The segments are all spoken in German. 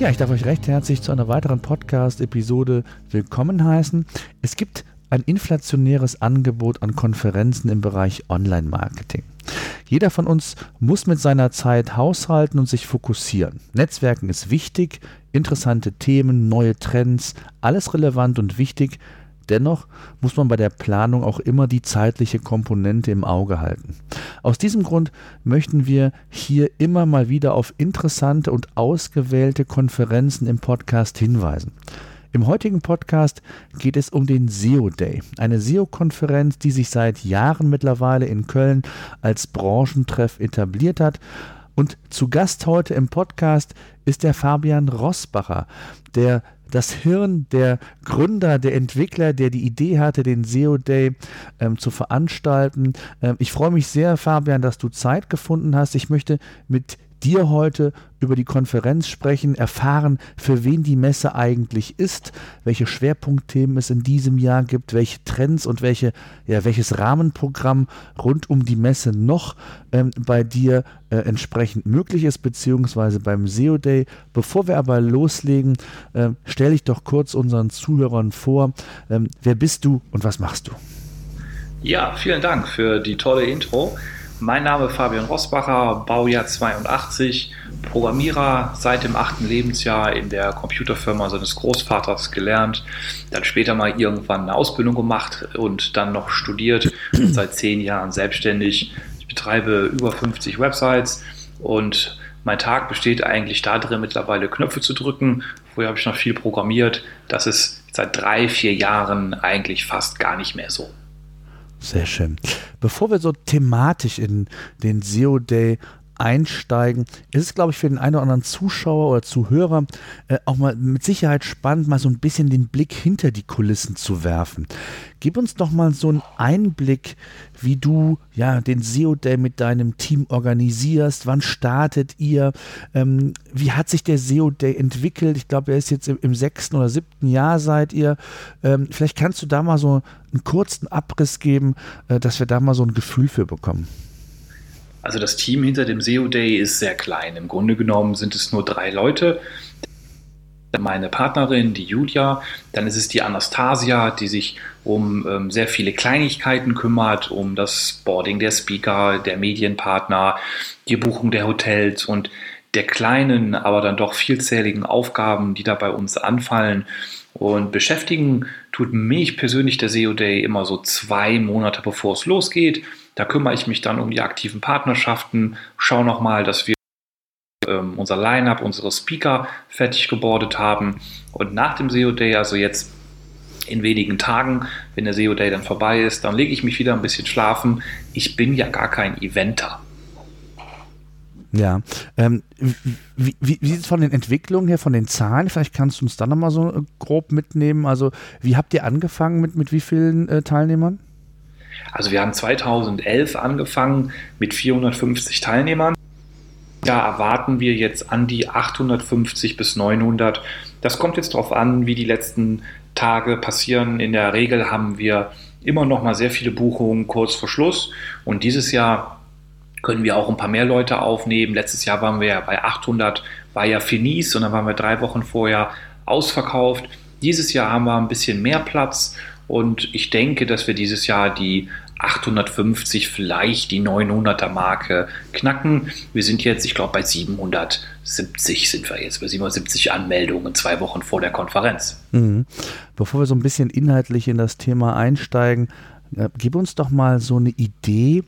Ja, ich darf euch recht herzlich zu einer weiteren Podcast-Episode willkommen heißen. Es gibt ein inflationäres Angebot an Konferenzen im Bereich Online-Marketing. Jeder von uns muss mit seiner Zeit haushalten und sich fokussieren. Netzwerken ist wichtig, interessante Themen, neue Trends, alles relevant und wichtig. Dennoch muss man bei der Planung auch immer die zeitliche Komponente im Auge halten. Aus diesem Grund möchten wir hier immer mal wieder auf interessante und ausgewählte Konferenzen im Podcast hinweisen. Im heutigen Podcast geht es um den SEO Day, eine SEO-Konferenz, die sich seit Jahren mittlerweile in Köln als Branchentreff etabliert hat. Und zu Gast heute im Podcast ist der Fabian Rossbacher, der das Hirn der Gründer, der Entwickler, der die Idee hatte, den SEO Day ähm, zu veranstalten. Ähm, ich freue mich sehr, Fabian, dass du Zeit gefunden hast. Ich möchte mit dir heute über die Konferenz sprechen, erfahren, für wen die Messe eigentlich ist, welche Schwerpunktthemen es in diesem Jahr gibt, welche Trends und welche, ja, welches Rahmenprogramm rund um die Messe noch ähm, bei dir äh, entsprechend möglich ist, beziehungsweise beim SEO Day. Bevor wir aber loslegen, äh, stelle ich doch kurz unseren Zuhörern vor, ähm, wer bist du und was machst du? Ja, vielen Dank für die tolle Intro. Mein Name ist Fabian Rossbacher, Baujahr 82, Programmierer seit dem achten Lebensjahr in der Computerfirma seines Großvaters gelernt, dann später mal irgendwann eine Ausbildung gemacht und dann noch studiert seit zehn Jahren selbstständig. Ich betreibe über 50 Websites und mein Tag besteht eigentlich darin, mittlerweile Knöpfe zu drücken. Vorher habe ich noch viel programmiert. Das ist seit drei, vier Jahren eigentlich fast gar nicht mehr so. Sehr schön. Bevor wir so thematisch in den SEO Day einsteigen, ist es, glaube ich, für den einen oder anderen Zuschauer oder Zuhörer äh, auch mal mit Sicherheit spannend, mal so ein bisschen den Blick hinter die Kulissen zu werfen. Gib uns doch mal so einen Einblick, wie du ja den SEO Day mit deinem Team organisierst. Wann startet ihr? Ähm, wie hat sich der SEO Day entwickelt? Ich glaube, er ist jetzt im, im, sechsten oder siebten Jahr seid ihr. Ähm, vielleicht kannst du da mal so einen kurzen Abriss geben, äh, dass wir da mal so ein Gefühl für bekommen. Also das Team hinter dem SEO Day ist sehr klein. Im Grunde genommen sind es nur drei Leute. Meine Partnerin, die Julia, dann ist es die Anastasia, die sich um ähm, sehr viele Kleinigkeiten kümmert, um das Boarding der Speaker, der Medienpartner, die Buchung der Hotels und der kleinen, aber dann doch vielzähligen Aufgaben, die da bei uns anfallen. Und beschäftigen tut mich persönlich der SEO Day immer so zwei Monate bevor es losgeht. Da kümmere ich mich dann um die aktiven Partnerschaften, schaue nochmal, dass wir ähm, unser Line-up, unsere Speaker fertig gebordet haben. Und nach dem SEO Day, also jetzt in wenigen Tagen, wenn der SEO Day dann vorbei ist, dann lege ich mich wieder ein bisschen schlafen. Ich bin ja gar kein Eventer. Ja, ähm, wie, wie, wie sieht es von den Entwicklungen her, von den Zahlen? Vielleicht kannst du uns da nochmal so äh, grob mitnehmen. Also, wie habt ihr angefangen mit, mit wie vielen äh, Teilnehmern? Also wir haben 2011 angefangen mit 450 Teilnehmern. Da erwarten wir jetzt an die 850 bis 900. Das kommt jetzt darauf an, wie die letzten Tage passieren. In der Regel haben wir immer noch mal sehr viele Buchungen kurz vor Schluss. Und dieses Jahr können wir auch ein paar mehr Leute aufnehmen. Letztes Jahr waren wir ja bei 800, war ja Finis und dann waren wir drei Wochen vorher ausverkauft. Dieses Jahr haben wir ein bisschen mehr Platz und ich denke, dass wir dieses Jahr die 850, vielleicht die 900er Marke knacken. Wir sind jetzt, ich glaube, bei 770 sind wir jetzt, bei 770 Anmeldungen zwei Wochen vor der Konferenz. Mhm. Bevor wir so ein bisschen inhaltlich in das Thema einsteigen, äh, gib uns doch mal so eine Idee,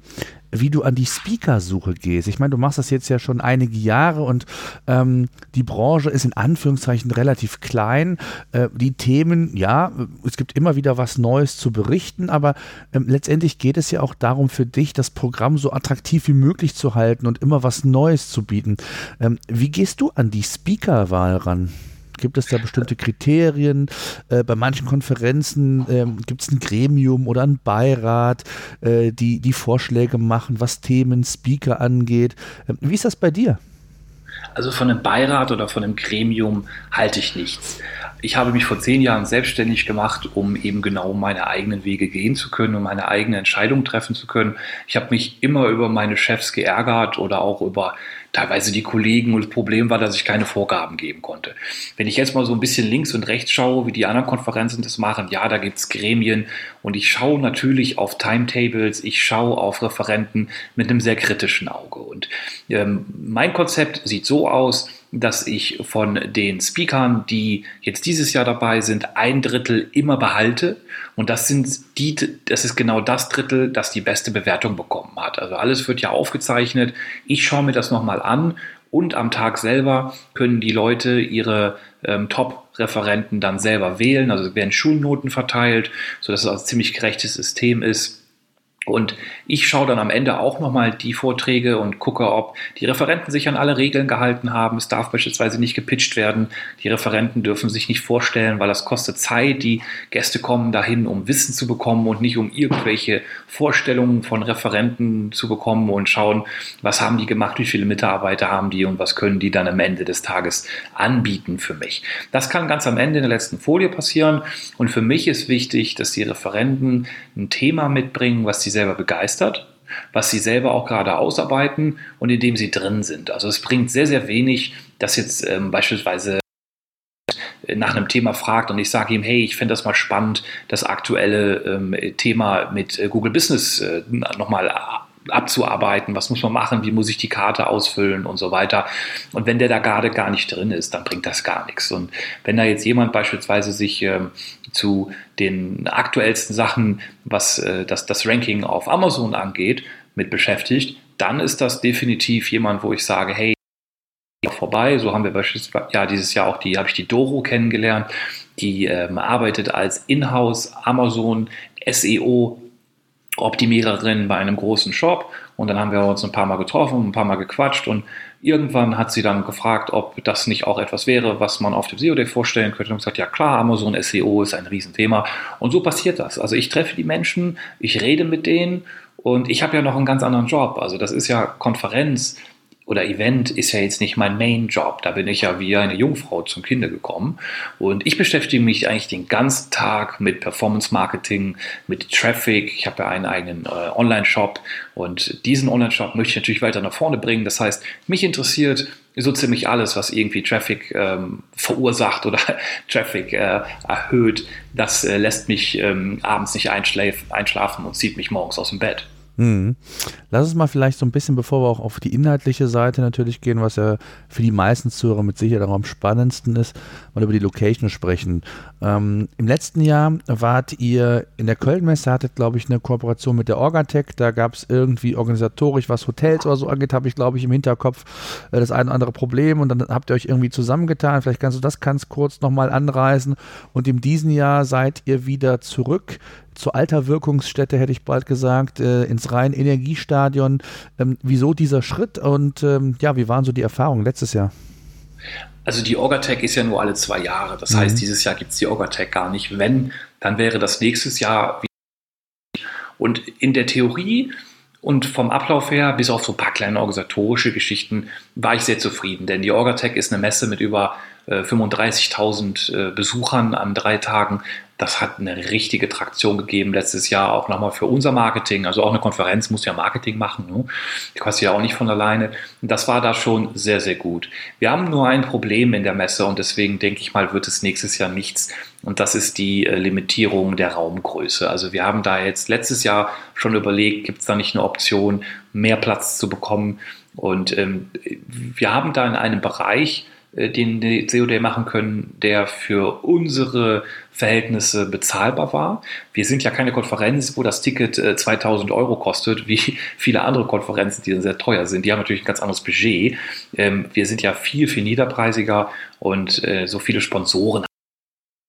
wie du an die Speaker-Suche gehst. Ich meine, du machst das jetzt ja schon einige Jahre und ähm, die Branche ist in Anführungszeichen relativ klein. Äh, die Themen, ja, es gibt immer wieder was Neues zu berichten, aber ähm, letztendlich geht es ja auch darum für dich, das Programm so attraktiv wie möglich zu halten und immer was Neues zu bieten. Ähm, wie gehst du an die Speaker-Wahl ran? Gibt es da bestimmte Kriterien? Äh, bei manchen Konferenzen äh, gibt es ein Gremium oder einen Beirat, äh, die, die Vorschläge machen, was Themen, Speaker angeht. Ähm, wie ist das bei dir? Also von einem Beirat oder von einem Gremium halte ich nichts. Ich habe mich vor zehn Jahren selbstständig gemacht, um eben genau meine eigenen Wege gehen zu können, um meine eigene Entscheidung treffen zu können. Ich habe mich immer über meine Chefs geärgert oder auch über teilweise die Kollegen und das Problem war, dass ich keine Vorgaben geben konnte. Wenn ich jetzt mal so ein bisschen links und rechts schaue, wie die anderen Konferenzen das machen, ja, da gibt es Gremien und ich schaue natürlich auf Timetables, ich schaue auf Referenten mit einem sehr kritischen Auge. Und ähm, mein Konzept sieht so aus, dass ich von den Speakern, die jetzt dieses Jahr dabei sind, ein Drittel immer behalte. Und das sind die, das ist genau das Drittel, das die beste Bewertung bekommen hat. Also alles wird ja aufgezeichnet. Ich schaue mir das nochmal an und am Tag selber können die Leute ihre ähm, Top-Referenten dann selber wählen. Also werden Schulnoten verteilt, sodass es also ein ziemlich gerechtes System ist. Und ich schaue dann am Ende auch nochmal die Vorträge und gucke, ob die Referenten sich an alle Regeln gehalten haben. Es darf beispielsweise nicht gepitcht werden. Die Referenten dürfen sich nicht vorstellen, weil das kostet Zeit. Die Gäste kommen dahin, um Wissen zu bekommen und nicht um irgendwelche Vorstellungen von Referenten zu bekommen und schauen, was haben die gemacht, wie viele Mitarbeiter haben die und was können die dann am Ende des Tages anbieten für mich. Das kann ganz am Ende in der letzten Folie passieren. Und für mich ist wichtig, dass die Referenten ein Thema mitbringen, was sie selber begeistert, was sie selber auch gerade ausarbeiten und in dem sie drin sind. Also es bringt sehr, sehr wenig, dass jetzt ähm, beispielsweise nach einem Thema fragt und ich sage ihm, hey, ich fände das mal spannend, das aktuelle ähm, Thema mit äh, Google Business äh, nochmal abzuarbeiten, was muss man machen, wie muss ich die Karte ausfüllen und so weiter. Und wenn der da gerade gar nicht drin ist, dann bringt das gar nichts. Und wenn da jetzt jemand beispielsweise sich ähm, zu den aktuellsten Sachen, was äh, das, das Ranking auf Amazon angeht, mit beschäftigt, dann ist das definitiv jemand, wo ich sage, hey, vorbei. So haben wir beispielsweise ja dieses Jahr auch die, habe ich die Doro kennengelernt. Die ähm, arbeitet als Inhouse Amazon SEO Optimiererin bei einem großen Shop. Und dann haben wir uns ein paar Mal getroffen, ein paar Mal gequatscht. Und irgendwann hat sie dann gefragt, ob das nicht auch etwas wäre, was man auf dem SEO Day vorstellen könnte. Und gesagt, ja klar, Amazon SEO ist ein Riesenthema. Und so passiert das. Also ich treffe die Menschen, ich rede mit denen. Und ich habe ja noch einen ganz anderen Job. Also das ist ja Konferenz, oder Event ist ja jetzt nicht mein Main-Job. Da bin ich ja wie eine Jungfrau zum Kinder gekommen. Und ich beschäftige mich eigentlich den ganzen Tag mit Performance-Marketing, mit Traffic. Ich habe ja einen eigenen äh, Online-Shop und diesen Online-Shop möchte ich natürlich weiter nach vorne bringen. Das heißt, mich interessiert so ziemlich alles, was irgendwie Traffic ähm, verursacht oder Traffic äh, erhöht. Das äh, lässt mich ähm, abends nicht einschlafen und zieht mich morgens aus dem Bett. Mhm. Lass uns mal vielleicht so ein bisschen, bevor wir auch auf die inhaltliche Seite natürlich gehen, was ja für die meisten Zuhörer mit Sicherheit auch am spannendsten ist, mal über die Location sprechen. Ähm, Im letzten Jahr wart ihr in der Kölnmesse, hattet, glaube ich, eine Kooperation mit der Orgatec. Da gab es irgendwie organisatorisch, was Hotels oder so angeht, habe ich, glaube ich, im Hinterkopf äh, das ein oder andere Problem und dann habt ihr euch irgendwie zusammengetan. Vielleicht kannst du das ganz kurz nochmal anreißen. Und in diesem Jahr seid ihr wieder zurück zur alter Wirkungsstätte, hätte ich bald gesagt, äh, ins rein Energiestadion. Ähm, wieso dieser Schritt und ähm, ja, wie waren so die Erfahrungen letztes Jahr? Also die Orgatec ist ja nur alle zwei Jahre. Das mhm. heißt, dieses Jahr gibt es die Orgatec gar nicht. Wenn, dann wäre das nächstes Jahr. Und in der Theorie und vom Ablauf her, bis auf so ein paar kleine organisatorische Geschichten, war ich sehr zufrieden. Denn die Orgatec ist eine Messe mit über 35.000 äh, Besuchern an drei Tagen. Das hat eine richtige Traktion gegeben letztes Jahr, auch nochmal für unser Marketing. Also auch eine Konferenz muss ja Marketing machen. Ne? Die kostet ja auch nicht von alleine. Das war da schon sehr, sehr gut. Wir haben nur ein Problem in der Messe und deswegen denke ich mal, wird es nächstes Jahr nichts. Und das ist die äh, Limitierung der Raumgröße. Also wir haben da jetzt letztes Jahr schon überlegt, gibt es da nicht eine Option, mehr Platz zu bekommen. Und ähm, wir haben da in einem Bereich, den die COD machen können, der für unsere Verhältnisse bezahlbar war. Wir sind ja keine Konferenz, wo das Ticket 2000 äh, Euro kostet, wie viele andere Konferenzen, die sehr teuer sind. Die haben natürlich ein ganz anderes Budget. Ähm, wir sind ja viel, viel niederpreisiger und äh, so viele Sponsoren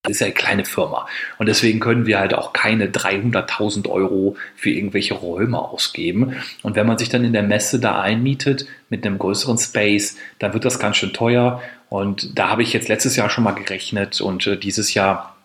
das ist ja eine kleine Firma. Und deswegen können wir halt auch keine 300.000 Euro für irgendwelche Räume ausgeben. Und wenn man sich dann in der Messe da einmietet mit einem größeren Space, dann wird das ganz schön teuer. Und da habe ich jetzt letztes Jahr schon mal gerechnet und äh, dieses Jahr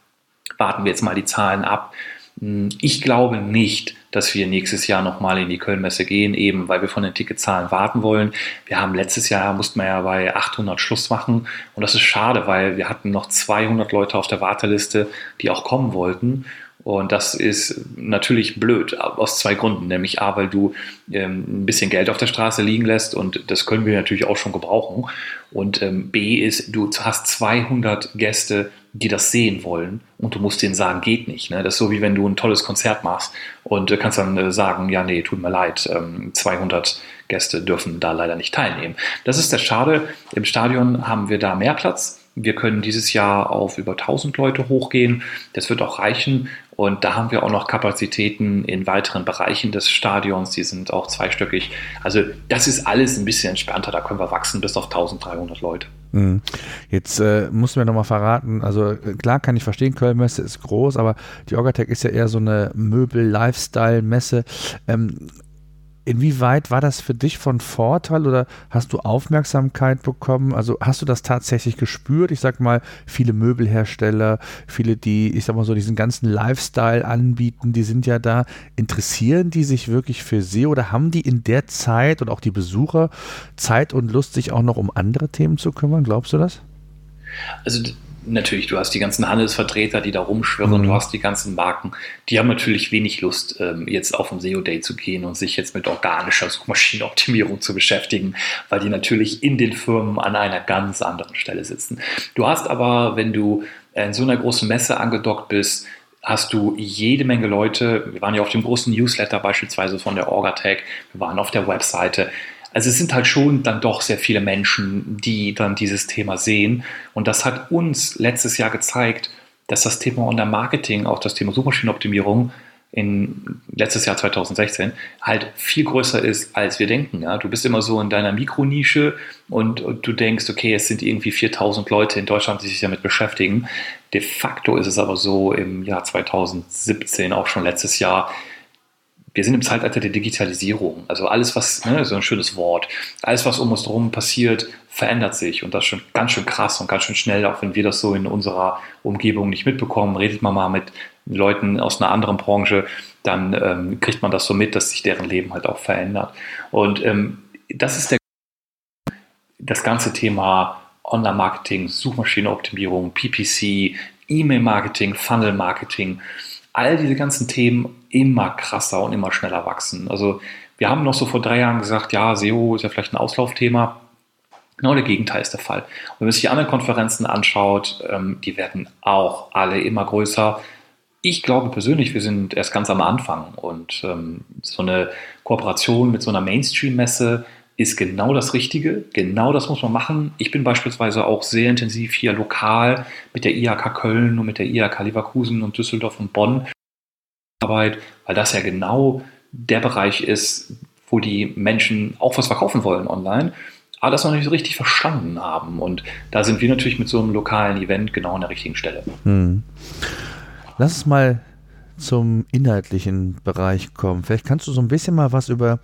warten wir jetzt mal die Zahlen ab. Hm, ich glaube nicht, dass wir nächstes Jahr nochmal in die Kölnmesse gehen, eben weil wir von den Ticketzahlen warten wollen. Wir haben letztes Jahr, mussten wir ja bei 800 Schluss machen und das ist schade, weil wir hatten noch 200 Leute auf der Warteliste, die auch kommen wollten. Und das ist natürlich blöd, aus zwei Gründen. Nämlich A, weil du ähm, ein bisschen Geld auf der Straße liegen lässt und das können wir natürlich auch schon gebrauchen. Und ähm, B ist, du hast 200 Gäste, die das sehen wollen und du musst denen sagen, geht nicht. Ne? Das ist so wie wenn du ein tolles Konzert machst und äh, kannst dann äh, sagen, ja, nee, tut mir leid, ähm, 200 Gäste dürfen da leider nicht teilnehmen. Das ist der Schade. Im Stadion haben wir da mehr Platz. Wir können dieses Jahr auf über 1000 Leute hochgehen. Das wird auch reichen. Und da haben wir auch noch Kapazitäten in weiteren Bereichen des Stadions. Die sind auch zweistöckig. Also das ist alles ein bisschen entspannter. Da können wir wachsen bis auf 1300 Leute. Mhm. Jetzt äh, muss mir nochmal verraten, also äh, klar kann ich verstehen, Köln-Messe ist groß, aber die Orgatec ist ja eher so eine Möbel-Lifestyle-Messe. Ähm, Inwieweit war das für dich von Vorteil oder hast du Aufmerksamkeit bekommen? Also hast du das tatsächlich gespürt? Ich sag mal, viele Möbelhersteller, viele, die, ich sag mal so, diesen ganzen Lifestyle anbieten, die sind ja da. Interessieren die sich wirklich für sie oder haben die in der Zeit und auch die Besucher Zeit und Lust, sich auch noch um andere Themen zu kümmern? Glaubst du das? Also natürlich, du hast die ganzen Handelsvertreter, die da rumschwirren, mhm. du hast die ganzen Marken, die haben natürlich wenig Lust, ähm, jetzt auf ein SEO Day zu gehen und sich jetzt mit organischer Suchmaschinenoptimierung zu beschäftigen, weil die natürlich in den Firmen an einer ganz anderen Stelle sitzen. Du hast aber, wenn du in so einer großen Messe angedockt bist, hast du jede Menge Leute, wir waren ja auf dem großen Newsletter beispielsweise von der Orgatech, wir waren auf der Webseite, also es sind halt schon dann doch sehr viele Menschen, die dann dieses Thema sehen. Und das hat uns letztes Jahr gezeigt, dass das Thema Online-Marketing, auch das Thema Suchmaschinenoptimierung in letztes Jahr 2016 halt viel größer ist, als wir denken. Ja? Du bist immer so in deiner Mikronische und, und du denkst, okay, es sind irgendwie 4000 Leute in Deutschland, die sich damit beschäftigen. De facto ist es aber so im Jahr 2017, auch schon letztes Jahr, wir sind im Zeitalter der Digitalisierung. Also alles, was, ne, so ein schönes Wort, alles, was um uns herum passiert, verändert sich und das schon ganz schön krass und ganz schön schnell, auch wenn wir das so in unserer Umgebung nicht mitbekommen. Redet man mal mit Leuten aus einer anderen Branche, dann ähm, kriegt man das so mit, dass sich deren Leben halt auch verändert. Und ähm, das ist der, das ganze Thema Online-Marketing, Suchmaschinenoptimierung, PPC, E-Mail-Marketing, Funnel-Marketing all diese ganzen Themen immer krasser und immer schneller wachsen. Also wir haben noch so vor drei Jahren gesagt, ja, SEO ist ja vielleicht ein Auslaufthema. Genau der Gegenteil ist der Fall. Und wenn man sich die anderen Konferenzen anschaut, ähm, die werden auch alle immer größer. Ich glaube persönlich, wir sind erst ganz am Anfang und ähm, so eine Kooperation mit so einer Mainstream-Messe ist genau das Richtige. Genau das muss man machen. Ich bin beispielsweise auch sehr intensiv hier lokal mit der IHK Köln und mit der IHK Leverkusen und Düsseldorf und Bonn Arbeit, weil das ja genau der Bereich ist, wo die Menschen auch was verkaufen wollen online, aber das noch nicht so richtig verstanden haben. Und da sind wir natürlich mit so einem lokalen Event genau an der richtigen Stelle. Hm. Lass uns mal zum inhaltlichen Bereich kommen. Vielleicht kannst du so ein bisschen mal was über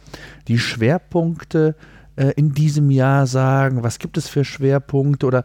die Schwerpunkte äh, in diesem Jahr sagen? Was gibt es für Schwerpunkte? Oder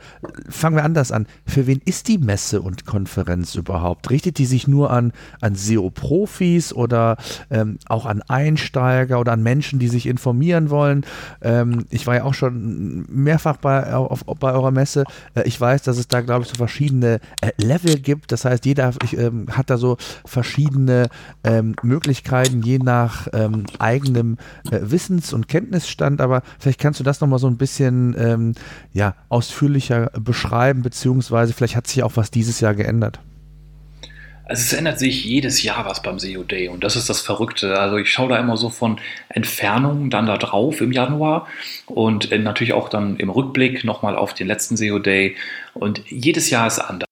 fangen wir anders an. Für wen ist die Messe und Konferenz überhaupt? Richtet die sich nur an, an SEO-Profis oder ähm, auch an Einsteiger oder an Menschen, die sich informieren wollen? Ähm, ich war ja auch schon mehrfach bei, auf, bei eurer Messe. Äh, ich weiß, dass es da, glaube ich, so verschiedene äh, Level gibt. Das heißt, jeder ich, ähm, hat da so verschiedene ähm, Möglichkeiten, je nach ähm, eigenem äh, Wissens- und Kenntnisstand. Aber Vielleicht kannst du das nochmal so ein bisschen ähm, ja, ausführlicher beschreiben, beziehungsweise vielleicht hat sich auch was dieses Jahr geändert. Also es ändert sich jedes Jahr was beim SEO Day und das ist das Verrückte. Also ich schaue da immer so von Entfernung dann da drauf im Januar und äh, natürlich auch dann im Rückblick nochmal auf den letzten SEO Day und jedes Jahr ist anders.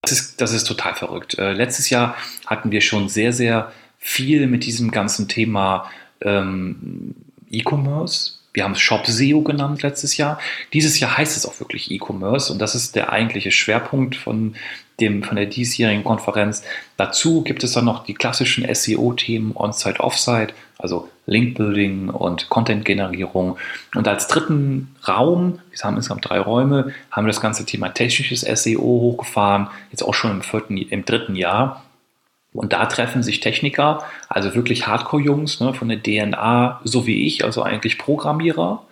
Das ist, das ist total verrückt. Äh, letztes Jahr hatten wir schon sehr, sehr viel mit diesem ganzen Thema ähm, E-Commerce Wir haben es Shop SEO genannt letztes Jahr. Dieses Jahr heißt es auch wirklich E-Commerce und das ist der eigentliche Schwerpunkt von, dem, von der diesjährigen Konferenz. Dazu gibt es dann noch die klassischen SEO-Themen On-Site, Off-Site, also Link-Building und Content-Generierung. Und als dritten Raum, wir haben insgesamt drei Räume, haben wir das ganze Thema technisches SEO hochgefahren, jetzt auch schon im, vierten, im dritten Jahr. Und da treffen sich Techniker, also wirklich Hardcore-Jungs ne, von der DNA, so wie ich, also eigentlich Programmierer,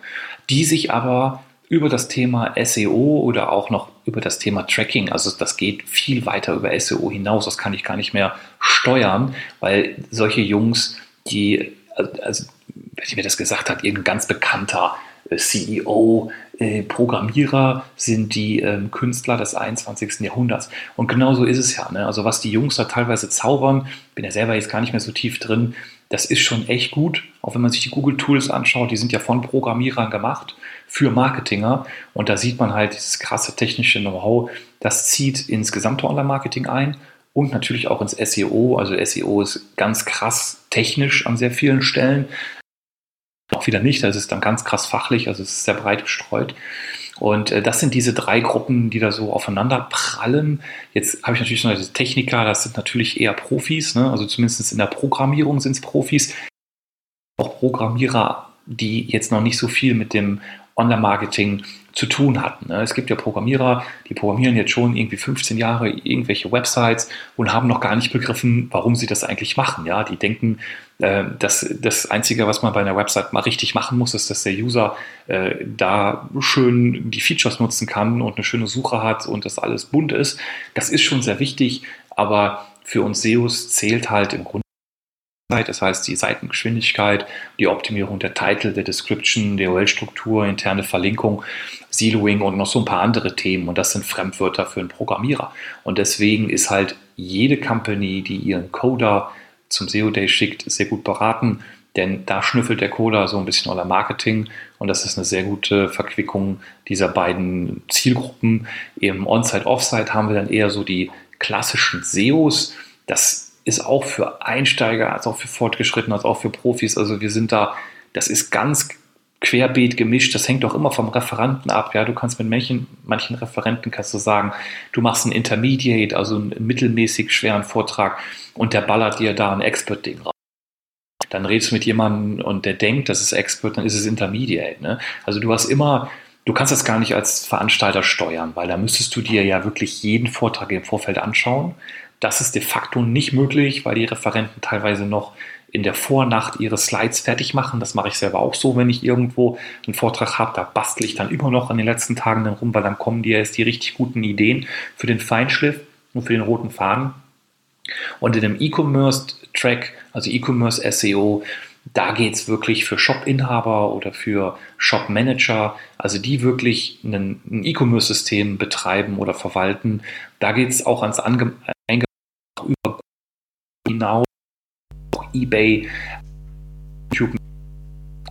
die sich aber über das Thema SEO oder auch noch über das Thema Tracking, also das geht viel weiter über SEO hinaus, das kann ich gar nicht mehr steuern, weil solche Jungs, die, also, wenn mir das gesagt hat, irgendein ganz bekannter äh, CEO, äh, Programmierer sind die ähm, Künstler des 21. Jahrhunderts. Und genau so ist es ja. Ne? Also was die Jungs da teilweise zaubern, bin ja selber jetzt gar nicht mehr so tief drin, das ist schon echt gut. Auch wenn man sich die Google Tools anschaut, die sind ja von Programmierern gemacht für Marketinger. Und da sieht man halt dieses krasse technische Know-how, das zieht ins gesamte Online-Marketing ein und natürlich auch ins SEO. Also SEO ist ganz krass technisch an sehr vielen Stellen auch wieder nicht. Das ist dann ganz krass fachlich, also es ist sehr breit gestreut. Und äh, das sind diese drei Gruppen, die da so aufeinander prallen. Jetzt habe ich natürlich noch diese Techniker, das sind natürlich eher Profis, ne? also zumindest in der Programmierung sind es Profis. Auch Programmierer, die jetzt noch nicht so viel mit dem Online-Marketing zu tun hatten. Ne? Es gibt ja Programmierer, die programmieren jetzt schon irgendwie 15 Jahre irgendwelche Websites und haben noch gar nicht begriffen, warum sie das eigentlich machen. Ja, die denken, äh, dass das Einzige, was man bei einer Website mal richtig machen muss, ist, dass der User äh, da schön die Features nutzen kann und eine schöne Suche hat und das alles bunt ist. Das ist schon sehr wichtig, aber für uns SEOs zählt halt im Grunde das heißt die Seitengeschwindigkeit, die Optimierung der Titel, der Description, der URL-Struktur, interne Verlinkung, Siloing und noch so ein paar andere Themen. Und das sind Fremdwörter für einen Programmierer. Und deswegen ist halt jede Company, die ihren Coder zum SEO Day schickt, sehr gut beraten, denn da schnüffelt der Coder so ein bisschen euer Marketing und das ist eine sehr gute Verquickung dieser beiden Zielgruppen. Im On-Site, Off-Site haben wir dann eher so die klassischen SEOs. Das ist auch für Einsteiger, als auch für Fortgeschrittene, als auch für Profis. Also wir sind da, das ist ganz querbeet gemischt. Das hängt auch immer vom Referenten ab. Ja, du kannst mit manchen, manchen Referenten kannst du sagen, du machst einen Intermediate, also einen mittelmäßig schweren Vortrag und der ballert dir da ein Expert-Ding raus. Dann redest du mit jemandem und der denkt, das ist Expert, dann ist es Intermediate. Ne? Also du hast immer, du kannst das gar nicht als Veranstalter steuern, weil da müsstest du dir ja wirklich jeden Vortrag im Vorfeld anschauen. Das ist de facto nicht möglich, weil die Referenten teilweise noch in der Vornacht ihre Slides fertig machen. Das mache ich selber auch so, wenn ich irgendwo einen Vortrag habe. Da bastle ich dann immer noch an den letzten Tagen dann rum, weil dann kommen dir erst die richtig guten Ideen für den Feinschliff und für den roten Faden. Und in dem E-Commerce-Track, also E-Commerce SEO, da geht es wirklich für Shop-Inhaber oder für Shop-Manager, also die wirklich ein, ein E-Commerce-System betreiben oder verwalten. Da geht es auch ans Ange über hinaus, eBay, YouTube,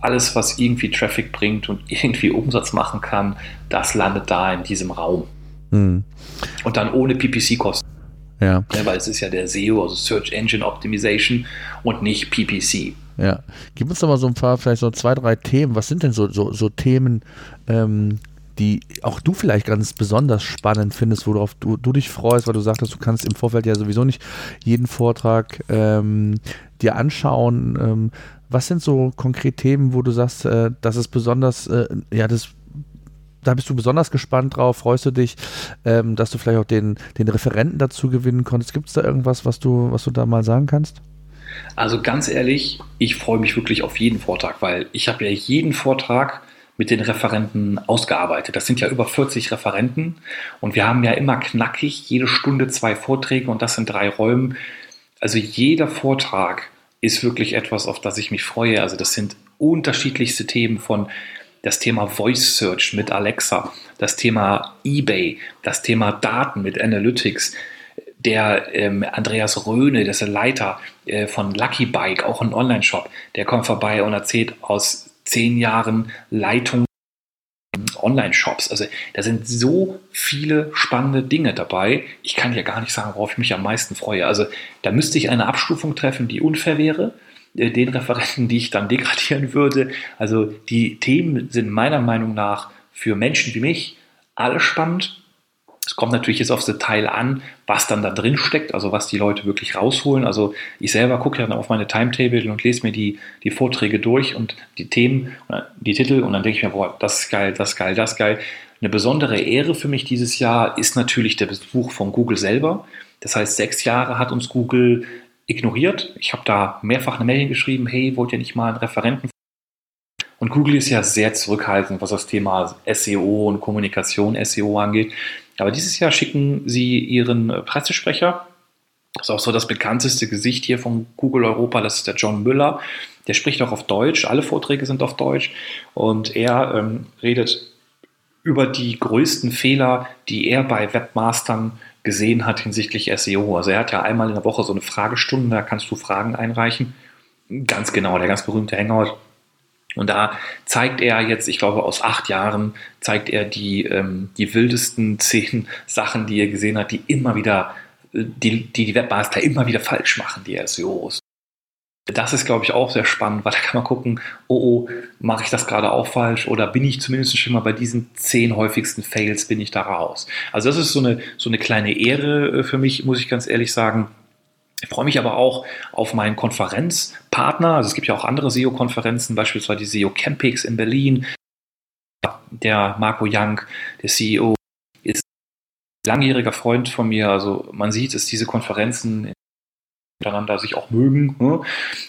alles, was irgendwie Traffic bringt und irgendwie Umsatz machen kann, das landet da in diesem Raum. Mhm. Und dann ohne PPC-Kosten. Ja. ja. Weil es ist ja der SEO, also Search Engine Optimization und nicht PPC. Ja. Gib uns doch mal so ein paar, vielleicht so zwei, drei Themen. Was sind denn so, so, so Themen, ähm, die auch du vielleicht ganz besonders spannend findest, worauf du, du dich freust, weil du sagtest, du kannst im Vorfeld ja sowieso nicht jeden Vortrag ähm, dir anschauen. Ähm, was sind so konkret Themen, wo du sagst, äh, das ist besonders, äh, ja, das da bist du besonders gespannt drauf, freust du dich, ähm, dass du vielleicht auch den, den Referenten dazu gewinnen konntest. Gibt es da irgendwas, was du, was du da mal sagen kannst? Also ganz ehrlich, ich freue mich wirklich auf jeden Vortrag, weil ich habe ja jeden Vortrag mit den Referenten ausgearbeitet. Das sind ja über 40 Referenten und wir haben ja immer knackig jede Stunde zwei Vorträge und das in drei Räumen. Also jeder Vortrag ist wirklich etwas, auf das ich mich freue. Also das sind unterschiedlichste Themen von das Thema Voice Search mit Alexa, das Thema eBay, das Thema Daten mit Analytics. Der ähm, Andreas Röhne, das ist der Leiter äh, von Lucky Bike, auch ein Online-Shop, der kommt vorbei und erzählt aus zehn Jahren Leitung Online-Shops. Also da sind so viele spannende Dinge dabei. Ich kann ja gar nicht sagen, worauf ich mich am meisten freue. Also da müsste ich eine Abstufung treffen, die unfair wäre. äh, den Referenten, die ich dann degradieren würde. Also die Themen sind meiner Meinung nach für Menschen wie mich alle spannend. Es kommt natürlich jetzt aufs Detail an, was dann da drin steckt, also was die Leute wirklich rausholen. Also ich selber gucke ja dann auf meine Timetable und lese mir die, die Vorträge durch und die Themen, die Titel und dann denke ich mir, boah, das ist geil, das ist geil, das ist geil. Eine besondere Ehre für mich dieses Jahr ist natürlich der Besuch von Google selber. Das heißt, sechs Jahre hat uns Google ignoriert. Ich habe da mehrfach eine Mail geschrieben, hey, wollt ihr nicht mal einen Referenten? Und Google ist ja sehr zurückhaltend, was das Thema SEO und Kommunikation SEO angeht. Aber dieses Jahr schicken sie ihren Pressesprecher, das ist auch so das bekannteste Gesicht hier von Google Europa, das ist der John Müller. Der spricht auch auf Deutsch, alle Vorträge sind auf Deutsch und er ähm, redet über die größten Fehler, die er bei Webmastern gesehen hat hinsichtlich SEO. Also er hat ja einmal in der Woche so eine Fragestunde, da kannst du Fragen einreichen. Ganz genau, der ganz berühmte Hangout. Und da zeigt er jetzt, ich glaube aus acht Jahren, zeigt er die, ähm, die wildesten zehn Sachen, die er gesehen hat, die immer wieder, äh, die die, die Webmaster immer wieder falsch machen, die SEOs. Das ist, glaube ich, auch sehr spannend, weil da kann man gucken, oh, oh, mache ich das gerade auch falsch oder bin ich zumindest schon mal bei diesen zehn häufigsten Fails, bin ich da raus. Also das ist so eine, so eine kleine Ehre äh, für mich, muss ich ganz ehrlich sagen. Ich freue mich aber auch auf meinen Konferenzpartner. Also es gibt ja auch andere SEO-Konferenzen, beispielsweise die SEO Campix in Berlin. Der Marco Young, der CEO, ist ein langjähriger Freund von mir. Also man sieht, dass diese Konferenzen miteinander sich auch mögen. Ne?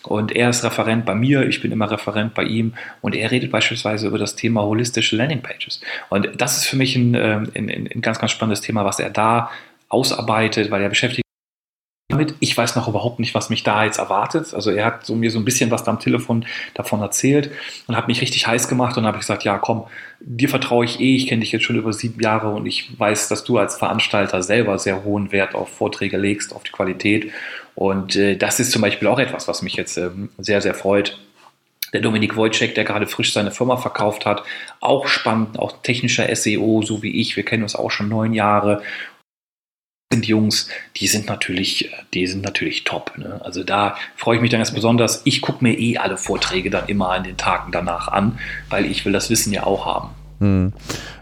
Und er ist Referent bei mir, ich bin immer Referent bei ihm und er redet beispielsweise über das Thema holistische Landingpages. Und das ist für mich ein, ähm, ein, ein ganz, ganz spannendes Thema, was er da ausarbeitet, weil er beschäftigt damit. Ich weiß noch überhaupt nicht, was mich da jetzt erwartet. Also er hat so mir so ein bisschen was da am Telefon davon erzählt und hat mich richtig heiß gemacht und habe gesagt, ja komm, dir vertraue ich eh, ich kenne dich jetzt schon über sieben Jahre und ich weiß, dass du als Veranstalter selber sehr hohen Wert auf Vorträge legst, auf die Qualität. Und äh, das ist zum Beispiel auch etwas, was mich jetzt ähm, sehr, sehr freut. Der Dominik Wojcik, der gerade frisch seine Firma verkauft hat, auch spannend, auch technischer SEO, so wie ich. Wir kennen uns auch schon neun Jahre sind Jungs, die sind natürlich, die sind natürlich top. Ne? Also da freue ich mich dann ganz besonders. Ich gucke mir eh alle Vorträge dann immer an den Tagen danach an, weil ich will das Wissen ja auch haben. Hm.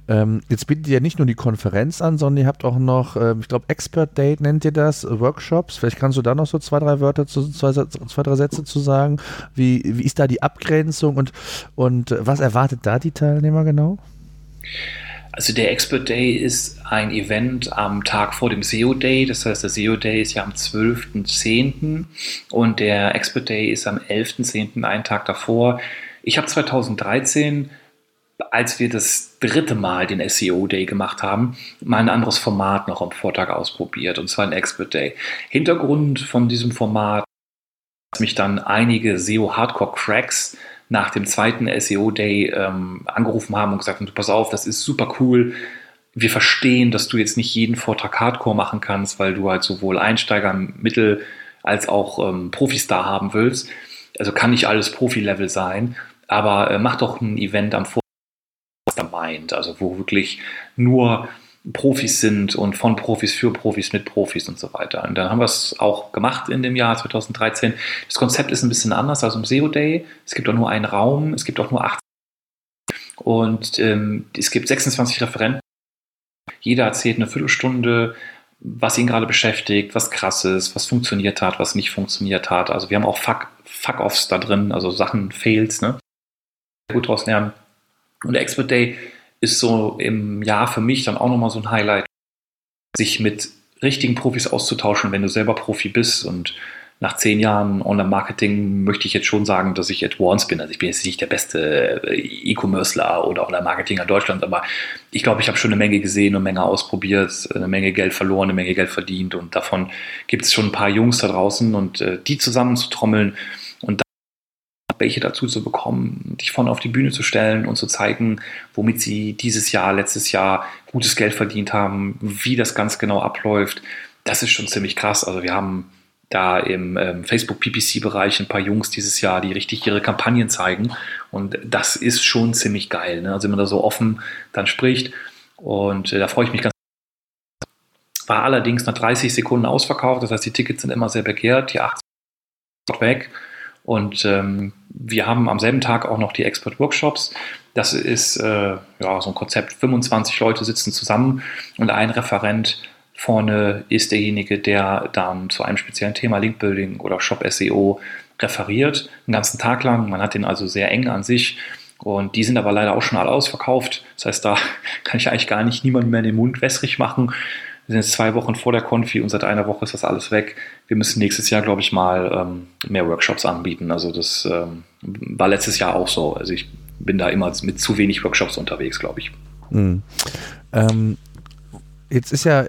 Ähm, jetzt bietet ihr ja nicht nur die Konferenz an, sondern ihr habt auch noch, äh, ich glaube, Expert Date nennt ihr das, Workshops. Vielleicht kannst du da noch so zwei, drei Wörter, zu, zwei, zwei drei Sätze zu sagen. Wie, wie ist da die Abgrenzung und, und was erwartet da die Teilnehmer genau? Also der Expert Day ist ein Event am Tag vor dem SEO Day. Das heißt, der SEO Day ist ja am 12.10. und der Expert Day ist am 11.10., einen Tag davor. Ich habe 2013 als wir das dritte Mal den SEO Day gemacht haben, mal ein anderes Format noch am Vortag ausprobiert, und zwar ein Expert Day. Hintergrund von diesem Format, dass mich dann einige SEO Hardcore Cracks nach dem zweiten SEO Day ähm, angerufen haben und gesagt haben, pass auf, das ist super cool. Wir verstehen, dass du jetzt nicht jeden Vortrag Hardcore machen kannst, weil du halt sowohl Einsteiger, Mittel als auch ähm, Profis da haben willst. Also kann nicht alles Profi-Level sein, aber äh, mach doch ein Event am Vortag, was da meint, also wo wirklich nur Profis sind und von Profis für Profis mit Profis und so weiter. Und dann haben wir es auch gemacht in dem Jahr 2013. Das Konzept ist ein bisschen anders als im SEO Day. Es gibt auch nur einen Raum, es gibt auch nur 18 und ähm, es gibt 26 Referenten. Jeder erzählt eine Viertelstunde, was ihn gerade beschäftigt, was krass ist, was funktioniert hat, was nicht funktioniert hat. Also wir haben auch Fuck-Offs da drin, also Sachen, Fails, ne? Gut draus lernen. Und der Expert Day ist so im Jahr für mich dann auch nochmal so ein Highlight, sich mit richtigen Profis auszutauschen, wenn du selber Profi bist. Und nach zehn Jahren Online-Marketing möchte ich jetzt schon sagen, dass ich advanced bin. Also ich bin jetzt nicht der beste äh, E-Commercer oder Online-Marketinger Deutschlands, aber ich glaube, ich habe schon eine Menge gesehen und eine Menge ausprobiert, eine Menge Geld verloren, eine Menge Geld verdient. Und davon gibt es schon ein paar Jungs da draußen und äh, die zusammenzutrommeln welche dazu zu bekommen, dich vorne auf die Bühne zu stellen und zu zeigen, womit sie dieses Jahr, letztes Jahr gutes Geld verdient haben, wie das ganz genau abläuft. Das ist schon ziemlich krass. Also wir haben da im ähm, Facebook PPC-Bereich ein paar Jungs dieses Jahr, die richtig ihre Kampagnen zeigen. Und das ist schon ziemlich geil. Ne? Also wenn man da so offen dann spricht. Und äh, da freue ich mich ganz. War allerdings nach 30 Sekunden ausverkauft. Das heißt, die Tickets sind immer sehr begehrt. Die 80 weg. Und ähm, wir haben am selben Tag auch noch die Expert-Workshops. Das ist äh, ja, so ein Konzept, 25 Leute sitzen zusammen und ein Referent vorne ist derjenige, der dann zu einem speziellen Thema Linkbuilding oder Shop SEO referiert, einen ganzen Tag lang. Man hat den also sehr eng an sich. Und die sind aber leider auch schon alle ausverkauft. Das heißt, da kann ich eigentlich gar nicht niemandem mehr den Mund wässrig machen. Wir sind jetzt zwei Wochen vor der Konfi und seit einer Woche ist das alles weg. Wir müssen nächstes Jahr, glaube ich, mal ähm, mehr Workshops anbieten. Also das ähm, war letztes Jahr auch so. Also ich bin da immer mit zu wenig Workshops unterwegs, glaube ich. Mhm. Ähm, jetzt ist ja,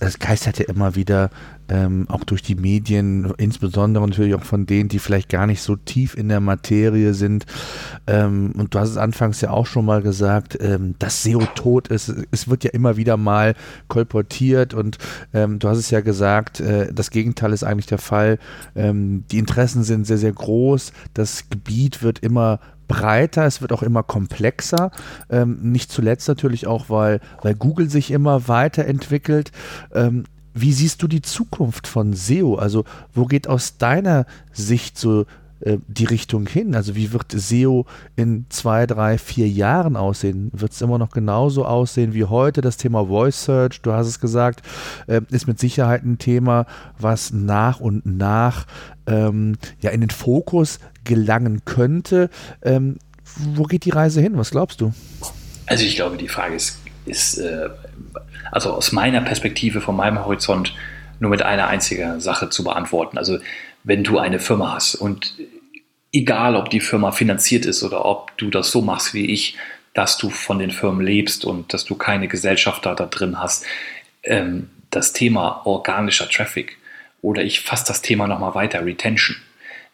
es geistert ja immer wieder ähm, auch durch die Medien, insbesondere natürlich auch von denen, die vielleicht gar nicht so tief in der Materie sind. Ähm, und du hast es anfangs ja auch schon mal gesagt, ähm, dass SEO tot ist. Es wird ja immer wieder mal kolportiert und ähm, du hast es ja gesagt, äh, das Gegenteil ist eigentlich der Fall. Ähm, die Interessen sind sehr, sehr groß. Das Gebiet wird immer breiter, es wird auch immer komplexer. Ähm, nicht zuletzt natürlich auch, weil, weil Google sich immer weiterentwickelt. Ähm, wie siehst du die Zukunft von SEO? Also, wo geht aus deiner Sicht so äh, die Richtung hin? Also, wie wird SEO in zwei, drei, vier Jahren aussehen? Wird es immer noch genauso aussehen wie heute? Das Thema Voice Search, du hast es gesagt, äh, ist mit Sicherheit ein Thema, was nach und nach ähm, ja, in den Fokus gelangen könnte. Ähm, wo geht die Reise hin? Was glaubst du? Also ich glaube, die Frage ist, ist äh, also aus meiner Perspektive, von meinem Horizont, nur mit einer einzigen Sache zu beantworten. Also wenn du eine Firma hast und egal, ob die Firma finanziert ist oder ob du das so machst wie ich, dass du von den Firmen lebst und dass du keine Gesellschafter da drin hast, ähm, das Thema organischer Traffic oder ich fasse das Thema nochmal weiter, Retention.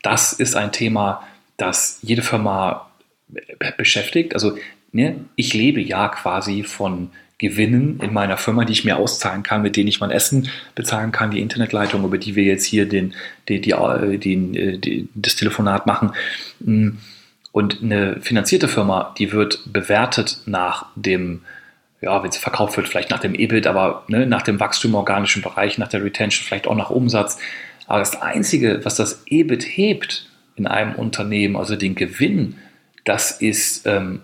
Das ist ein Thema, das jede Firma beschäftigt. Also ne, ich lebe ja quasi von Gewinnen in meiner Firma, die ich mir auszahlen kann, mit denen ich mein Essen bezahlen kann, die Internetleitung, über die wir jetzt hier den, die, die, die, die das Telefonat machen. Und eine finanzierte Firma, die wird bewertet nach dem ja, wenn sie verkauft wird, vielleicht nach dem EBIT, aber ne, nach dem Wachstum im organischen Bereich, nach der Retention, vielleicht auch nach Umsatz. Aber das Einzige, was das EBIT hebt in einem Unternehmen, also den Gewinn, das ist ähm,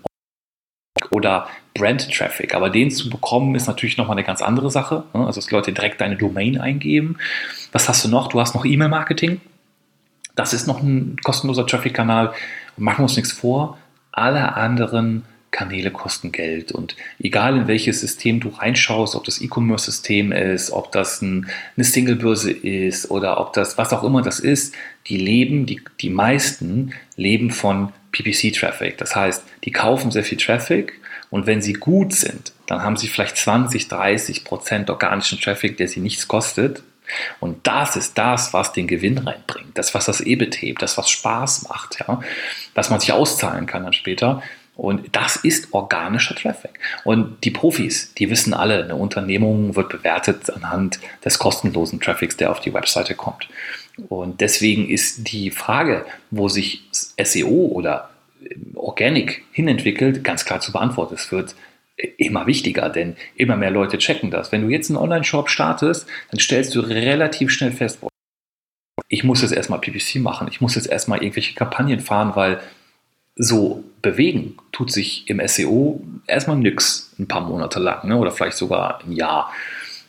oder Brand Traffic. Aber den zu bekommen ist natürlich nochmal eine ganz andere Sache. Ne? Also, dass Leute direkt deine Domain eingeben. Was hast du noch? Du hast noch E-Mail-Marketing. Das ist noch ein kostenloser Traffic-Kanal. machen wir uns nichts vor. Alle anderen Kanäle kosten Geld. Und egal in welches System du reinschaust, ob das E-Commerce-System ist, ob das ein, eine Single-Börse ist oder ob das, was auch immer das ist, die leben, die, die meisten leben von PPC-Traffic. Das heißt, die kaufen sehr viel Traffic und wenn sie gut sind, dann haben sie vielleicht 20, 30 Prozent organischen Traffic, der sie nichts kostet. Und das ist das, was den Gewinn reinbringt, das, was das EBIT hebt, das, was Spaß macht, ja, was man sich auszahlen kann dann später. Und das ist organischer Traffic. Und die Profis, die wissen alle, eine Unternehmung wird bewertet anhand des kostenlosen Traffics, der auf die Webseite kommt. Und deswegen ist die Frage, wo sich SEO oder Organic hinentwickelt, ganz klar zu beantworten. Es wird immer wichtiger, denn immer mehr Leute checken das. Wenn du jetzt einen Online-Shop startest, dann stellst du relativ schnell fest, ich muss jetzt erstmal PPC machen, ich muss jetzt erstmal irgendwelche Kampagnen fahren, weil so bewegen tut sich im SEO erstmal nix ein paar Monate lang ne? oder vielleicht sogar ein Jahr.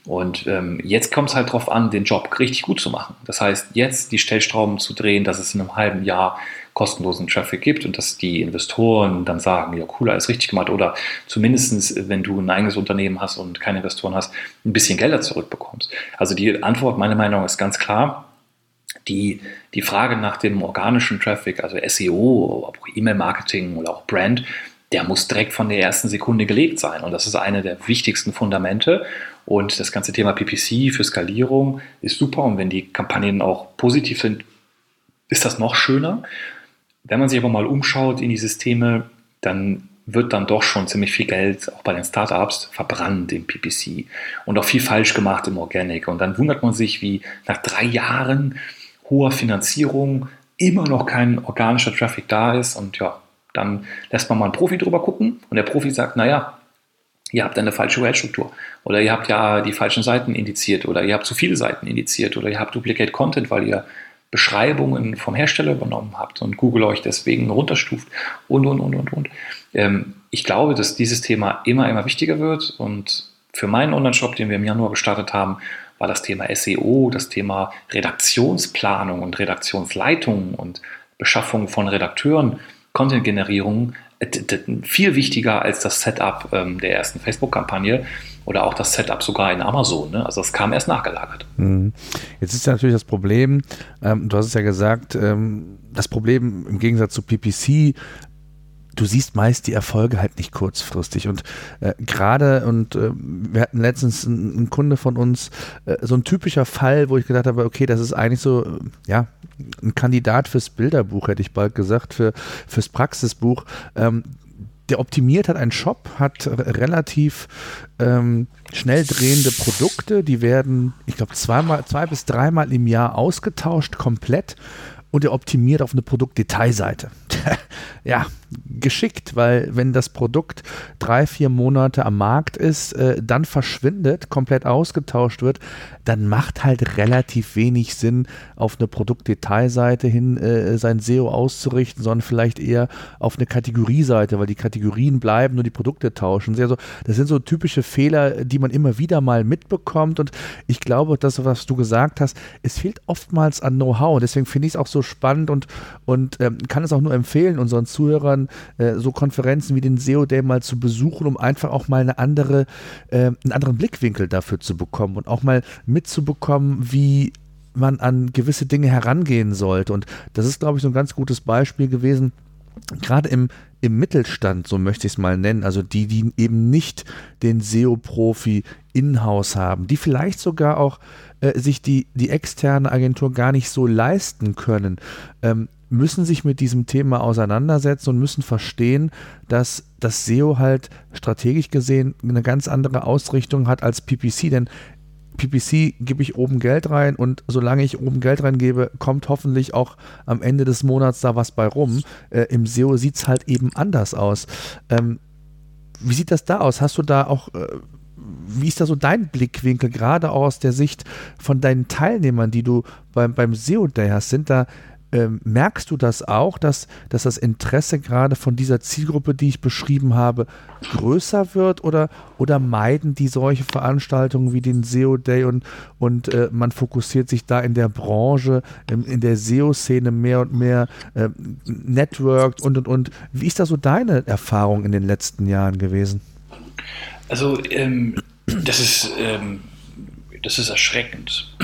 Und ähm, jetzt kommt es halt darauf an, den Job richtig gut zu machen. Das heißt, jetzt die Stellstrauben zu drehen, dass es in einem halben Jahr kostenlosen Traffic gibt und dass die Investoren dann sagen, ja cool, alles richtig gemacht oder zumindest, wenn du ein eigenes Unternehmen hast und keine Investoren hast, ein bisschen Gelder zurückbekommst. Also die Antwort, meiner Meinung nach, ist ganz klar, die, die Frage nach dem organischen Traffic, also SEO, E-Mail-Marketing oder auch Brand, der muss direkt von der ersten Sekunde gelegt sein. Und das ist eine der wichtigsten Fundamente. Und das ganze Thema PPC für Skalierung ist super. Und wenn die Kampagnen auch positiv sind, ist das noch schöner. Wenn man sich aber mal umschaut in die Systeme, dann wird dann doch schon ziemlich viel Geld auch bei den Startups verbrannt im PPC und auch viel falsch gemacht im Organic. Und dann wundert man sich, wie nach drei Jahren hoher Finanzierung immer noch kein organischer Traffic da ist und ja, dann lässt man mal einen Profi drüber gucken und der Profi sagt, naja, ihr habt eine falsche URL-Struktur oder ihr habt ja die falschen Seiten indiziert. Oder ihr habt zu viele Seiten indiziert. Oder ihr habt Duplicate Content, weil ihr Beschreibungen vom Hersteller übernommen habt und Google euch deswegen runterstuft und, und, und, und, und. Ähm, ich glaube, dass dieses Thema immer, immer wichtiger wird. Und für meinen Online-Shop, den wir im Januar gestartet haben, war das Thema SEO, das Thema Redaktionsplanung und Redaktionsleitung und Beschaffung von Redakteuren, Content-Generierung viel wichtiger als das Setup ähm, der ersten Facebook-Kampagne oder auch das Setup sogar in Amazon. Ne? Also das kam erst nachgelagert. Mhm. Jetzt ist natürlich das Problem, ähm, du hast es ja gesagt, ähm, das Problem im Gegensatz zu PPC du siehst meist die Erfolge halt nicht kurzfristig. Und äh, gerade, und äh, wir hatten letztens einen, Kunde von uns, äh, so ein typischer Fall, wo ich gedacht habe, okay, das ist eigentlich so, äh, ja, ein Kandidat fürs Bilderbuch, hätte ich bald gesagt, für, fürs Praxisbuch. Ähm, der optimiert hat einen Shop, hat relativ ähm, schnell drehende Produkte, die werden, ich glaube, zweimal, zwei bis dreimal im Jahr ausgetauscht, komplett und er optimiert auf eine Produktdetailseite. ja, geschickt, weil wenn das Produkt drei, vier Monate am Markt ist, äh, dann verschwindet, komplett ausgetauscht wird, dann macht halt relativ wenig Sinn, auf eine Produktdetailseite hin äh, sein SEO auszurichten, sondern vielleicht eher auf eine Kategorieseite, weil die Kategorien bleiben, nur die Produkte tauschen. Also, das sind so typische Fehler, die man immer wieder mal mitbekommt und ich glaube, das, was du gesagt hast, es fehlt oftmals an Know-how. Deswegen finde ich es auch so spannend und, und ähm, kann es auch nur empfehlen, unseren Zuhörern äh, so Konferenzen wie den SEO Day mal zu besuchen, um einfach auch mal eine andere, äh, einen anderen Blickwinkel dafür zu bekommen und auch mal mitzubekommen, wie man an gewisse Dinge herangehen sollte. Und das ist, glaube ich, so ein ganz gutes Beispiel gewesen, gerade im, im Mittelstand, so möchte ich es mal nennen, also die, die eben nicht den SEO-Profi in-house haben, die vielleicht sogar auch äh, sich die, die externe Agentur gar nicht so leisten können, ähm, müssen sich mit diesem Thema auseinandersetzen und müssen verstehen, dass das SEO halt strategisch gesehen eine ganz andere Ausrichtung hat als PPC, denn PPC gebe ich oben Geld rein und solange ich oben Geld reingebe, kommt hoffentlich auch am Ende des Monats da was bei rum. Äh, Im SEO sieht es halt eben anders aus. Ähm, wie sieht das da aus? Hast du da auch, äh, wie ist da so dein Blickwinkel, gerade aus der Sicht von deinen Teilnehmern, die du beim, beim SEO Day hast? Sind da ähm, merkst du das auch, dass, dass das Interesse gerade von dieser Zielgruppe, die ich beschrieben habe, größer wird oder, oder meiden die solche Veranstaltungen wie den SEO Day und, und äh, man fokussiert sich da in der Branche, in, in der SEO-Szene mehr und mehr äh, networked und und und. Wie ist da so deine Erfahrung in den letzten Jahren gewesen? Also ähm, das ist ähm, das ist erschreckend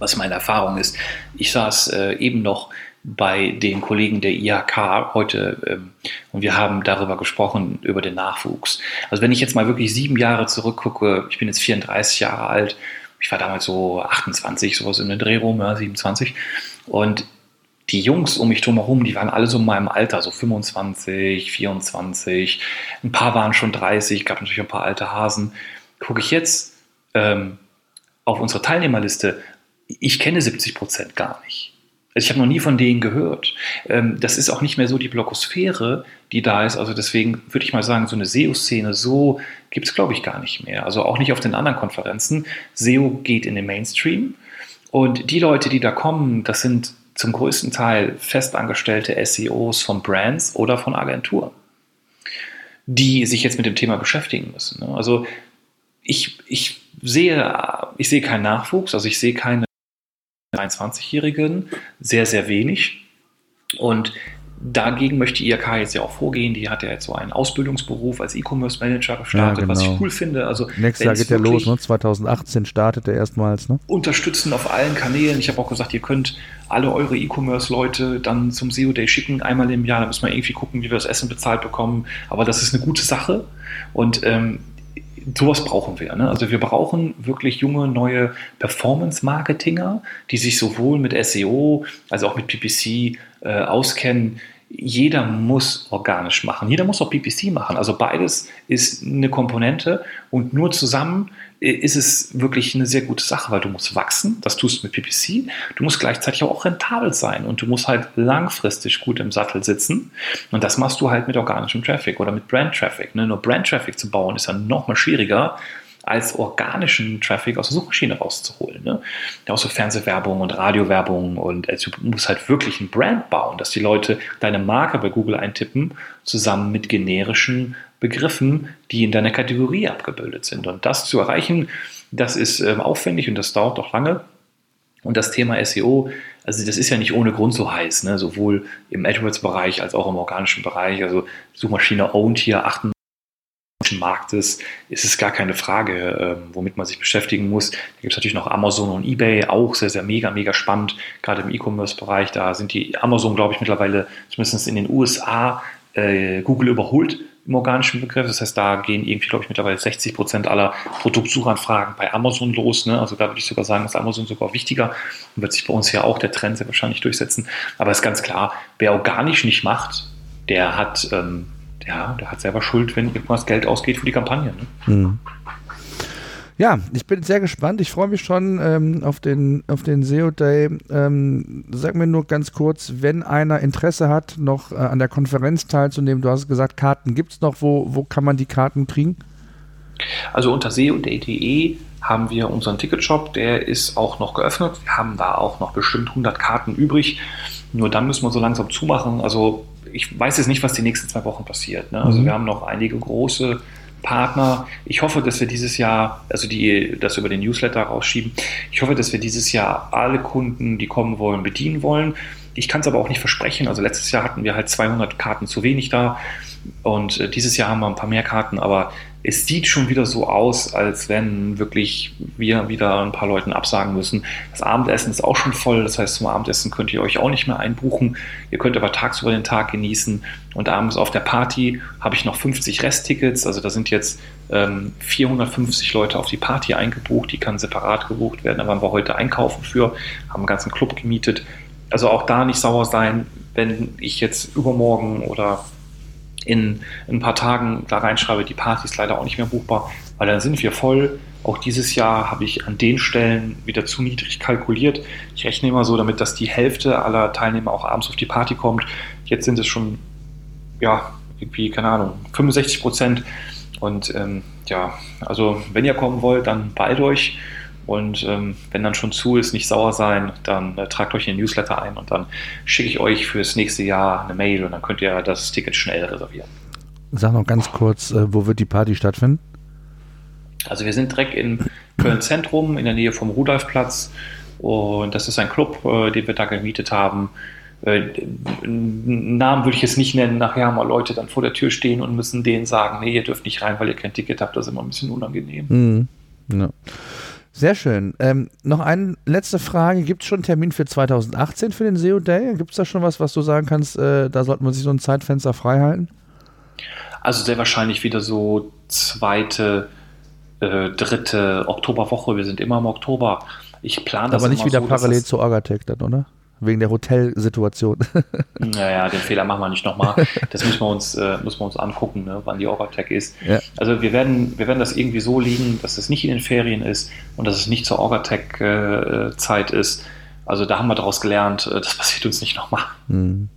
was meine Erfahrung ist. Ich saß äh, eben noch bei den Kollegen der IHK heute ähm, und wir haben darüber gesprochen, über den Nachwuchs. Also wenn ich jetzt mal wirklich sieben Jahre zurückgucke, ich bin jetzt 34 Jahre alt, ich war damals so 28, sowas in den Dreh rum, ja, 27 und die Jungs um mich drumherum, die waren alle so in meinem Alter, so 25, 24, ein paar waren schon 30, gab natürlich ein paar alte Hasen. Gucke ich jetzt ähm, auf unsere Teilnehmerliste, ich kenne 70 Prozent gar nicht. Also ich habe noch nie von denen gehört. Ähm, das ist auch nicht mehr so die Blogosphäre, die da ist. Also deswegen würde ich mal sagen, so eine SEO-Szene, so gibt es, glaube ich, gar nicht mehr. Also auch nicht auf den anderen Konferenzen. SEO geht in den Mainstream. Und die Leute, die da kommen, das sind zum größten Teil festangestellte SEOs von Brands oder von Agenturen, die sich jetzt mit dem Thema beschäftigen müssen. Ne? Also ich, ich, sehe, ich sehe keinen Nachwuchs, also ich sehe keine 23-Jährigen sehr, sehr wenig. Und dagegen möchte IRK jetzt ja auch vorgehen. Die hat ja jetzt so einen Ausbildungsberuf als E-Commerce Manager gestartet, ja, genau. was ich genau. cool finde. Also Nächstes Jahr geht der los, ne? 2018 startet er erstmals. Ne? Unterstützen auf allen Kanälen. Ich habe auch gesagt, ihr könnt alle eure E-Commerce-Leute dann zum SEO Day schicken, einmal im Jahr. Da müssen wir irgendwie gucken, wie wir das Essen bezahlt bekommen. Aber das ist eine gute Sache. Und ähm, sowas brauchen wir. Ne? Also wir brauchen wirklich junge, neue Performance-Marketinger, die sich sowohl mit SEO als auch mit PPC äh, auskennen. Jeder muss organisch machen, jeder muss auch PPC machen. Also beides ist eine Komponente und nur zusammen ist es wirklich eine sehr gute Sache, weil du musst wachsen, das tust du mit PPC, du musst gleichzeitig auch rentabel sein und du musst halt langfristig gut im Sattel sitzen und das machst du halt mit organischem Traffic oder mit Brand Traffic. Ne? Nur Brand Traffic zu bauen ist ja noch mal schwieriger als organischen Traffic aus der Suchmaschine rauszuholen. Ne? Auch so Fernsehwerbung und Radiowerbung und also du musst halt wirklich ein Brand bauen, dass die Leute deine Marke bei Google eintippen, zusammen mit generischen Begriffen, die in deiner Kategorie abgebildet sind. Und das zu erreichen, das ist ähm, aufwendig und das dauert auch lange. Und das Thema SEO, also das ist ja nicht ohne Grund so heiß, ne? sowohl im AdWords-Bereich als auch im organischen Bereich. Also Suchmaschine owned hier 98 Marktes ist es gar keine Frage, ähm, womit man sich beschäftigen muss. Da gibt es natürlich noch Amazon und eBay, auch sehr, sehr mega, mega spannend, gerade im E-Commerce-Bereich. Da sind die Amazon, glaube ich, mittlerweile zumindest in den USA äh, Google überholt im organischen Begriff. Das heißt, da gehen irgendwie, glaube ich, mittlerweile 60 Prozent aller Produktsuchanfragen bei Amazon los. Ne? Also da würde ich sogar sagen, dass Amazon sogar wichtiger und wird sich bei uns ja auch der Trend sehr wahrscheinlich durchsetzen. Aber es ist ganz klar, wer organisch nicht macht, der hat, ähm, ja, der hat selber Schuld, wenn irgendwas Geld ausgeht für die Kampagne. Ne? Mhm. Ja, ich bin sehr gespannt. Ich freue mich schon ähm, auf, den, auf den SEO Day. Ähm, sag mir nur ganz kurz, wenn einer Interesse hat, noch äh, an der Konferenz teilzunehmen, du hast gesagt, Karten gibt es noch. Wo, wo kann man die Karten kriegen? Also unter seoday.de haben wir unseren Ticketshop, der ist auch noch geöffnet. Wir haben da auch noch bestimmt 100 Karten übrig. Nur dann müssen wir so langsam zumachen. Also ich weiß jetzt nicht, was die nächsten zwei Wochen passiert. Ne? Also mhm. wir haben noch einige große Partner. Ich hoffe, dass wir dieses Jahr, also die das über den Newsletter rausschieben, ich hoffe, dass wir dieses Jahr alle Kunden, die kommen wollen, bedienen wollen. Ich kann es aber auch nicht versprechen. Also letztes Jahr hatten wir halt 200 Karten zu wenig da und äh, dieses Jahr haben wir ein paar mehr Karten, aber es sieht schon wieder so aus, als wenn wirklich wir wieder ein paar Leuten absagen müssen. Das Abendessen ist auch schon voll, das heißt, zum Abendessen könnt ihr euch auch nicht mehr einbuchen. Ihr könnt aber tagsüber den Tag genießen und abends auf der Party habe ich noch 50 Resttickets. Also da sind jetzt ähm, 450 Leute auf die Party eingebucht, die kann separat gebucht werden. Da waren wir heute einkaufen für, haben einen ganzen Club gemietet. Also auch da nicht sauer sein, wenn ich jetzt übermorgen oder in, ein paar Tagen da reinschreibe, die Party ist leider auch nicht mehr buchbar, weil dann sind wir voll. Auch dieses Jahr habe ich an den Stellen wieder zu niedrig kalkuliert. Ich rechne immer so damit, dass die Hälfte aller Teilnehmer auch abends auf die Party kommt. Jetzt sind es schon, ja, irgendwie, keine Ahnung, 65 Prozent. Und ähm, ja, also wenn ihr kommen wollt, dann beeilt euch. Und ähm, wenn dann schon zu ist, nicht sauer sein, dann äh, tragt euch in den Newsletter ein und dann schicke ich euch fürs nächste Jahr eine Mail und dann könnt ihr das Ticket schnell reservieren. Sag noch ganz kurz, äh, wo wird die Party stattfinden? Also wir sind direkt in Köln Zentrum, in der Nähe vom Rudolfplatz. Und das ist ein Club, äh, den wir da gemietet haben. Äh, Namen würde ich jetzt nicht nennen. Nachher haben wir Leute dann vor der Tür stehen und müssen denen sagen, nee, ihr dürft nicht rein, weil ihr kein Ticket habt. Das ist immer ein bisschen unangenehm. Mhm. Ja. Sehr schön. Ähm, noch eine letzte Frage. Gibt es schon einen Termin für 2018 für den SEO Day? Gibt es da schon was, was du sagen kannst, äh, da sollte man sich so ein Zeitfenster frei halten? Also sehr wahrscheinlich wieder so zweite, äh, dritte Oktoberwoche. Wir sind immer im Oktober. Ich plane das Aber nicht wieder so, parallel zu Orgatec dann, oder? Wegen der Hotelsituation. Naja, den Fehler machen wir nicht nochmal. Das müssen wir uns, äh, müssen wir uns angucken, ne, wann die Orgatech ist. Ja. Also wir werden, wir werden das irgendwie so liegen, dass es nicht in den Ferien ist und dass es nicht zur Orgatech-Zeit äh, ist. Also da haben wir daraus gelernt, äh, das passiert uns nicht nochmal. Mhm.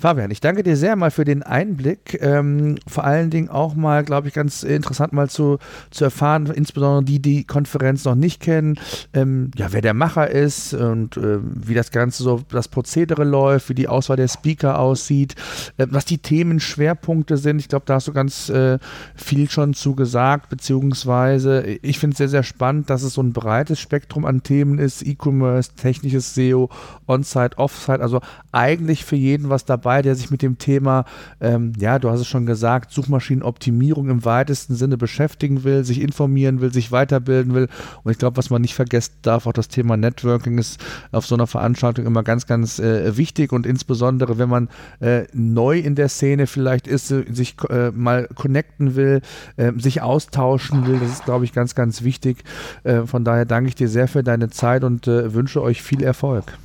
Fabian, ich danke dir sehr mal für den Einblick. Ähm, vor allen Dingen auch mal, glaube ich, ganz interessant mal zu, zu erfahren, insbesondere die, die Konferenz noch nicht kennen, ähm, ja, wer der Macher ist und äh, wie das Ganze so, das Prozedere läuft, wie die Auswahl der Speaker aussieht, äh, was die Themenschwerpunkte sind. Ich glaube, da hast du ganz äh, viel schon zu gesagt, beziehungsweise ich finde es sehr, sehr spannend, dass es so ein breites Spektrum an Themen ist, E-Commerce, technisches SEO, On-Site, Off-Site, also eigentlich für jeden was dabei dabei, der sich mit dem Thema, ähm, ja, du hast es schon gesagt, Suchmaschinenoptimierung im weitesten Sinne beschäftigen will, sich informieren will, sich weiterbilden will. Und ich glaube, was man nicht vergessen darf, auch das Thema Networking ist auf so einer Veranstaltung immer ganz, ganz äh, wichtig und insbesondere, wenn man äh, neu in der Szene vielleicht ist, äh, sich äh, mal connecten will, äh, sich austauschen will, das ist, glaube ich, ganz, ganz wichtig. Äh, von daher danke ich dir sehr für deine Zeit und wünsche euch viel Erfolg.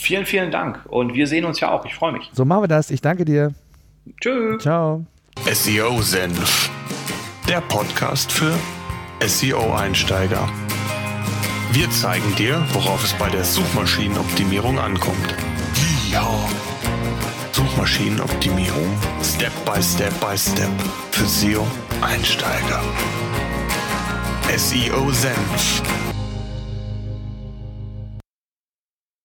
Vielen, vielen Dank. Und wir sehen uns ja auch. Ich freue mich. So machen wir das. Ich danke dir. Tschüss. Ciao. SEO Senf. Der Podcast für SEO-Einsteiger. Wir zeigen dir, worauf es bei der Suchmaschinenoptimierung ankommt. Ja. Suchmaschinenoptimierung. Step by Step by Step. Für SEO-Einsteiger. SEO Senf.